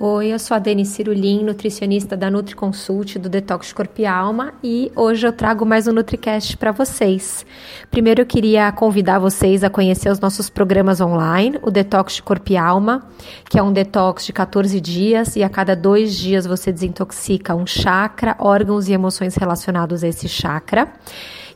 Oi, eu sou a Dani Cirulim, nutricionista da NutriConsult do Detox Corpo e Alma e hoje eu trago mais um NutriCast para vocês. Primeiro eu queria convidar vocês a conhecer os nossos programas online, o Detox de Corpo e Alma, que é um detox de 14 dias e a cada dois dias você desintoxica um chakra, órgãos e emoções relacionados a esse chakra.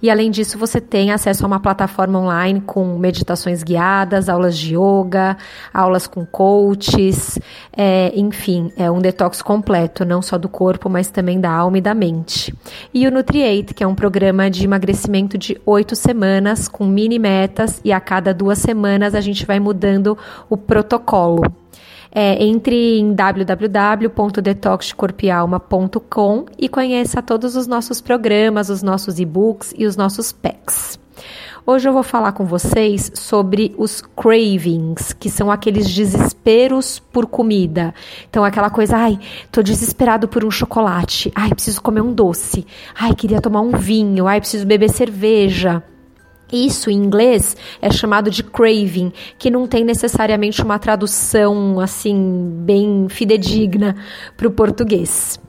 E além disso, você tem acesso a uma plataforma online com meditações guiadas, aulas de yoga, aulas com coaches, é, enfim, é um detox completo, não só do corpo, mas também da alma e da mente. E o Nutriate, que é um programa de emagrecimento de oito semanas, com mini metas, e a cada duas semanas a gente vai mudando o protocolo. É, entre em www.detoxcorpialma.com e conheça todos os nossos programas, os nossos e-books e os nossos packs. Hoje eu vou falar com vocês sobre os cravings, que são aqueles desesperos por comida. Então, aquela coisa, ai, tô desesperado por um chocolate, ai, preciso comer um doce, ai, queria tomar um vinho, ai, preciso beber cerveja. Isso em inglês é chamado de craving, que não tem necessariamente uma tradução assim bem fidedigna para o português.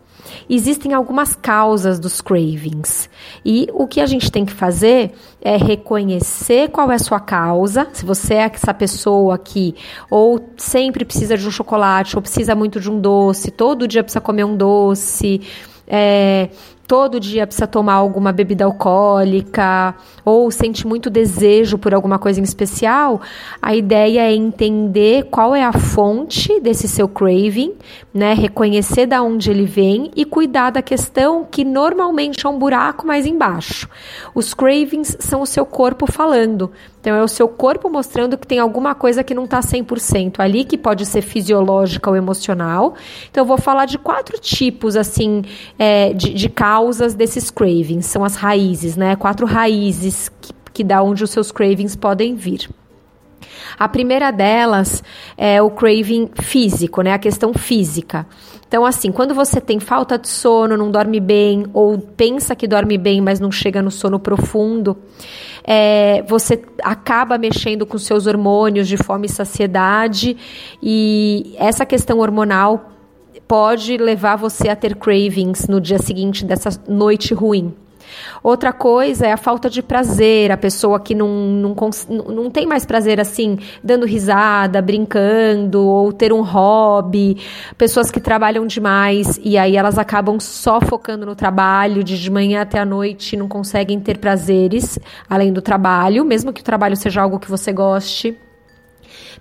Existem algumas causas dos cravings e o que a gente tem que fazer é reconhecer qual é a sua causa. Se você é essa pessoa que ou sempre precisa de um chocolate ou precisa muito de um doce, todo dia precisa comer um doce. É, todo dia precisa tomar alguma bebida alcoólica ou sente muito desejo por alguma coisa em especial, a ideia é entender qual é a fonte desse seu craving, né? Reconhecer da onde ele vem e cuidar da questão que normalmente é um buraco mais embaixo. Os cravings são o seu corpo falando. Então, é o seu corpo mostrando que tem alguma coisa que não está 100% ali, que pode ser fisiológica ou emocional. Então, eu vou falar de quatro tipos, assim, é, de, de causas desses cravings. São as raízes, né? Quatro raízes que, que da onde os seus cravings podem vir. A primeira delas é o craving físico, né? A questão física. Então, assim, quando você tem falta de sono, não dorme bem, ou pensa que dorme bem, mas não chega no sono profundo, é, você acaba mexendo com seus hormônios de fome e saciedade, e essa questão hormonal pode levar você a ter cravings no dia seguinte dessa noite ruim. Outra coisa é a falta de prazer, a pessoa que não, não, não tem mais prazer assim, dando risada, brincando, ou ter um hobby, pessoas que trabalham demais e aí elas acabam só focando no trabalho, de, de manhã até a noite, não conseguem ter prazeres além do trabalho, mesmo que o trabalho seja algo que você goste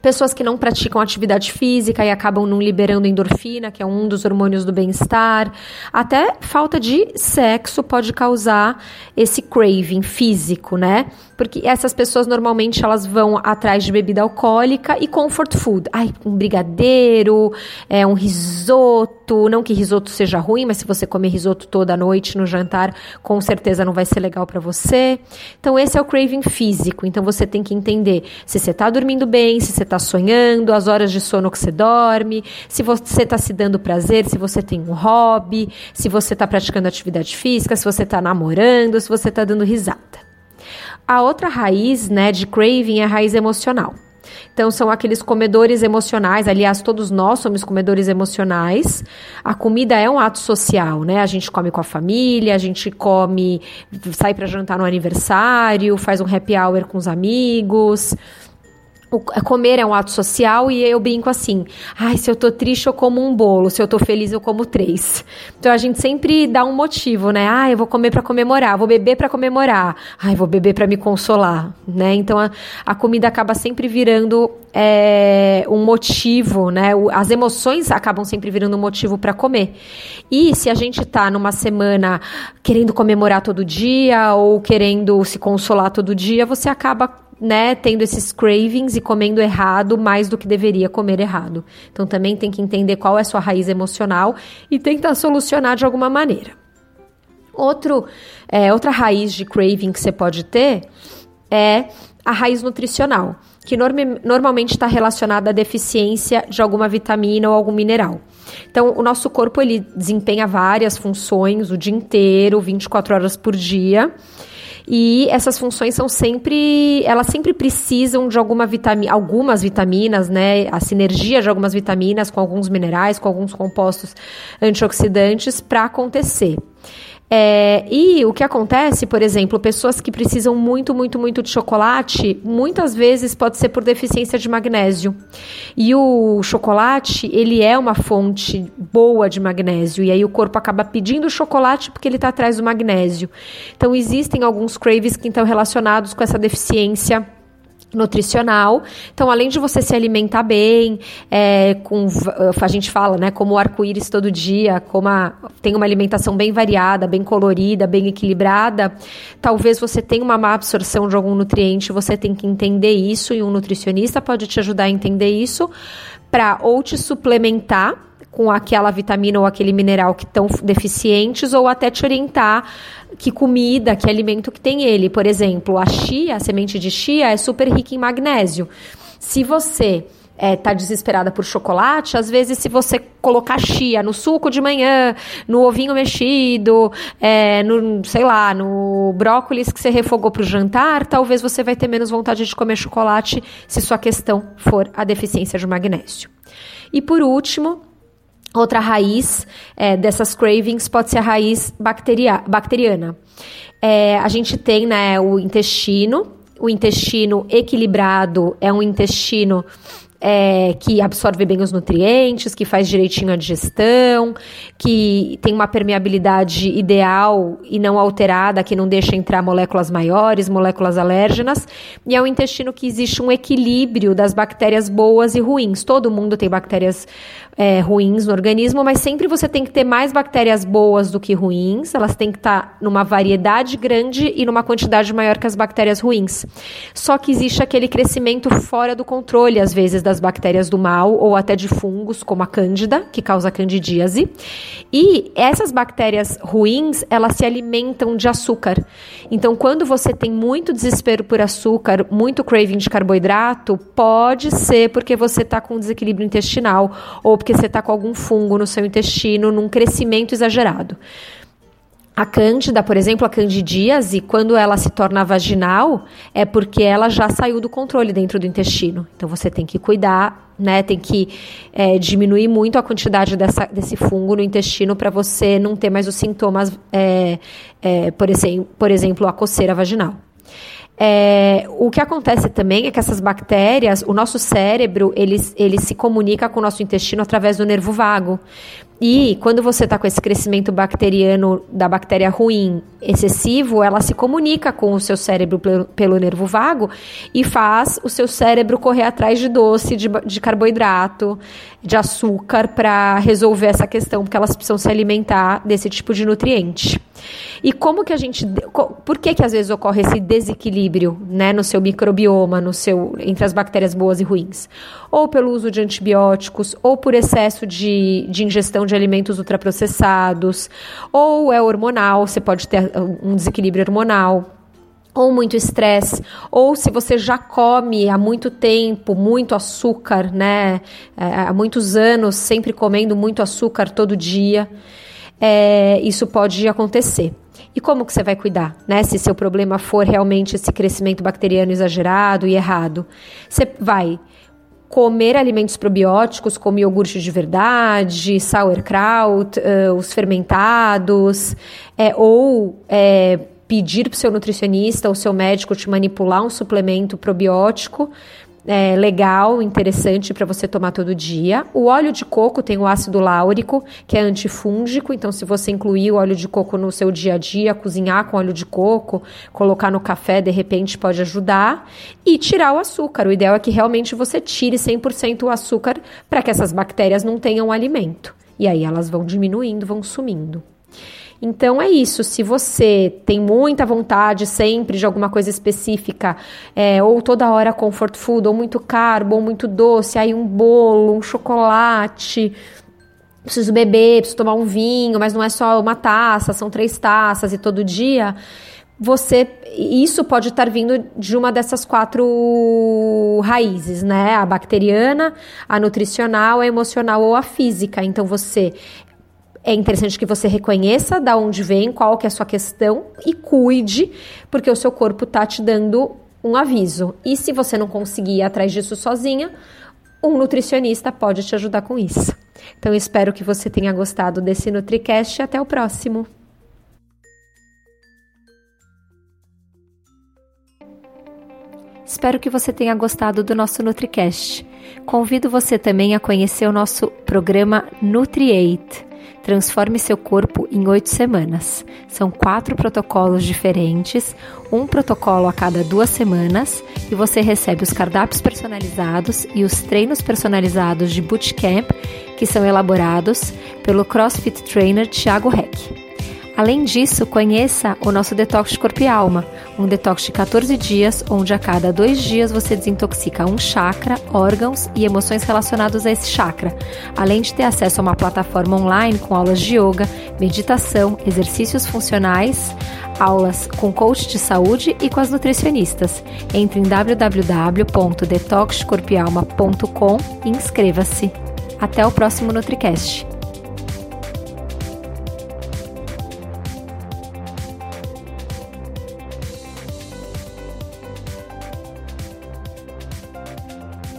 pessoas que não praticam atividade física e acabam não liberando endorfina, que é um dos hormônios do bem-estar. Até falta de sexo pode causar esse craving físico, né? Porque essas pessoas normalmente elas vão atrás de bebida alcoólica e comfort food. Ai, um brigadeiro, é um risoto, não que risoto seja ruim, mas se você comer risoto toda noite no jantar, com certeza não vai ser legal para você. Então esse é o craving físico. Então você tem que entender se você está dormindo bem, se você está sonhando, as horas de sono que você dorme, se você está se dando prazer, se você tem um hobby, se você está praticando atividade física, se você está namorando, se você está dando risada. A outra raiz, né, de craving é a raiz emocional. Então, são aqueles comedores emocionais. Aliás, todos nós somos comedores emocionais. A comida é um ato social, né? A gente come com a família, a gente come, sai para jantar no aniversário, faz um happy hour com os amigos o comer é um ato social e eu brinco assim: ai, se eu tô triste eu como um bolo, se eu tô feliz eu como três. Então a gente sempre dá um motivo, né? Ah, eu vou comer para comemorar, vou beber para comemorar, ai, vou beber para me consolar, né? Então a, a comida acaba sempre virando é, um motivo, né? As emoções acabam sempre virando um motivo para comer. E se a gente tá numa semana querendo comemorar todo dia ou querendo se consolar todo dia, você acaba né, tendo esses cravings e comendo errado mais do que deveria comer errado. Então também tem que entender qual é a sua raiz emocional e tentar solucionar de alguma maneira. Outro, é, outra raiz de craving que você pode ter é a raiz nutricional, que norm normalmente está relacionada à deficiência de alguma vitamina ou algum mineral. Então, o nosso corpo ele desempenha várias funções o dia inteiro, 24 horas por dia. E essas funções são sempre, elas sempre precisam de alguma vitamina, algumas vitaminas, né? A sinergia de algumas vitaminas com alguns minerais, com alguns compostos antioxidantes para acontecer. É, e o que acontece, por exemplo, pessoas que precisam muito, muito, muito de chocolate, muitas vezes pode ser por deficiência de magnésio. E o chocolate, ele é uma fonte boa de magnésio, e aí o corpo acaba pedindo chocolate porque ele está atrás do magnésio. Então, existem alguns craves que estão relacionados com essa deficiência nutricional. Então, além de você se alimentar bem, é, com a gente fala, né, como o arco-íris todo dia, como a, tem uma alimentação bem variada, bem colorida, bem equilibrada, talvez você tenha uma má absorção de algum nutriente, você tem que entender isso e um nutricionista pode te ajudar a entender isso para ou te suplementar com aquela vitamina ou aquele mineral que estão deficientes ou até te orientar que comida, que alimento que tem ele. Por exemplo, a chia, a semente de chia é super rica em magnésio. Se você é, tá desesperada por chocolate, às vezes se você colocar chia no suco de manhã, no ovinho mexido, é, no, sei lá, no brócolis que você refogou para o jantar, talvez você vai ter menos vontade de comer chocolate se sua questão for a deficiência de magnésio. E por último, Outra raiz é, dessas cravings pode ser a raiz bacteria, bacteriana. É, a gente tem né, o intestino. O intestino equilibrado é um intestino é, que absorve bem os nutrientes, que faz direitinho a digestão, que tem uma permeabilidade ideal e não alterada, que não deixa entrar moléculas maiores, moléculas alérgenas. E é um intestino que existe um equilíbrio das bactérias boas e ruins. Todo mundo tem bactérias é, ruins no organismo, mas sempre você tem que ter mais bactérias boas do que ruins, elas têm que estar numa variedade grande e numa quantidade maior que as bactérias ruins. Só que existe aquele crescimento fora do controle, às vezes, das bactérias do mal ou até de fungos, como a cândida, que causa candidíase. E essas bactérias ruins, elas se alimentam de açúcar. Então, quando você tem muito desespero por açúcar, muito craving de carboidrato, pode ser porque você está com desequilíbrio intestinal ou porque você está com algum fungo no seu intestino, num crescimento exagerado. A cândida, por exemplo, a candidíase, quando ela se torna vaginal, é porque ela já saiu do controle dentro do intestino. Então você tem que cuidar, né? Tem que é, diminuir muito a quantidade dessa, desse fungo no intestino para você não ter mais os sintomas, é, é, por, exemplo, por exemplo, a coceira vaginal. É, o que acontece também é que essas bactérias, o nosso cérebro, ele, ele se comunica com o nosso intestino através do nervo vago. E quando você está com esse crescimento bacteriano da bactéria ruim excessivo, ela se comunica com o seu cérebro pelo, nervo vago e faz o seu cérebro correr atrás de doce, de, de carboidrato, de açúcar para resolver essa questão, porque elas precisam se alimentar desse tipo de nutriente. E como que a gente. Por que, que às vezes ocorre esse desequilíbrio né, no seu microbioma, no seu, entre as bactérias boas e ruins? Ou pelo uso de antibióticos, ou por excesso de, de ingestão de alimentos ultraprocessados, ou é hormonal, você pode ter um desequilíbrio hormonal ou muito estresse, ou se você já come há muito tempo muito açúcar, né? É, há muitos anos sempre comendo muito açúcar todo dia, é, isso pode acontecer. E como que você vai cuidar, né? Se seu problema for realmente esse crescimento bacteriano exagerado e errado, você vai comer alimentos probióticos como iogurte de verdade, sauerkraut, uh, os fermentados, é, ou é, pedir para o seu nutricionista ou seu médico te manipular um suplemento probiótico é, legal, interessante para você tomar todo dia. O óleo de coco tem o ácido láurico, que é antifúngico, então se você incluir o óleo de coco no seu dia a dia, cozinhar com óleo de coco, colocar no café, de repente pode ajudar. E tirar o açúcar. O ideal é que realmente você tire 100% o açúcar para que essas bactérias não tenham alimento. E aí elas vão diminuindo, vão sumindo. Então é isso. Se você tem muita vontade sempre de alguma coisa específica, é, ou toda hora comfort food, ou muito carbo, ou muito doce, aí um bolo, um chocolate, preciso beber, preciso tomar um vinho, mas não é só uma taça, são três taças e todo dia. Você, isso pode estar vindo de uma dessas quatro raízes, né? A bacteriana, a nutricional, a emocional ou a física. Então você é interessante que você reconheça da onde vem, qual que é a sua questão e cuide, porque o seu corpo tá te dando um aviso. E se você não conseguir ir atrás disso sozinha, um nutricionista pode te ajudar com isso. Então, espero que você tenha gostado desse NutriCast e até o próximo. Espero que você tenha gostado do nosso NutriCast. Convido você também a conhecer o nosso programa NutriAid Transforme seu corpo em oito semanas. São quatro protocolos diferentes, um protocolo a cada duas semanas, e você recebe os cardápios personalizados e os treinos personalizados de bootcamp que são elaborados pelo CrossFit Trainer Thiago Heck. Além disso, conheça o nosso detox de corpo e alma, um detox de 14 dias, onde a cada dois dias você desintoxica um chakra, órgãos e emoções relacionados a esse chakra, além de ter acesso a uma plataforma online com aulas de yoga, meditação, exercícios funcionais, aulas com coach de saúde e com as nutricionistas. Entre em www.detoxcorpialma.com e inscreva-se. Até o próximo NutriCast.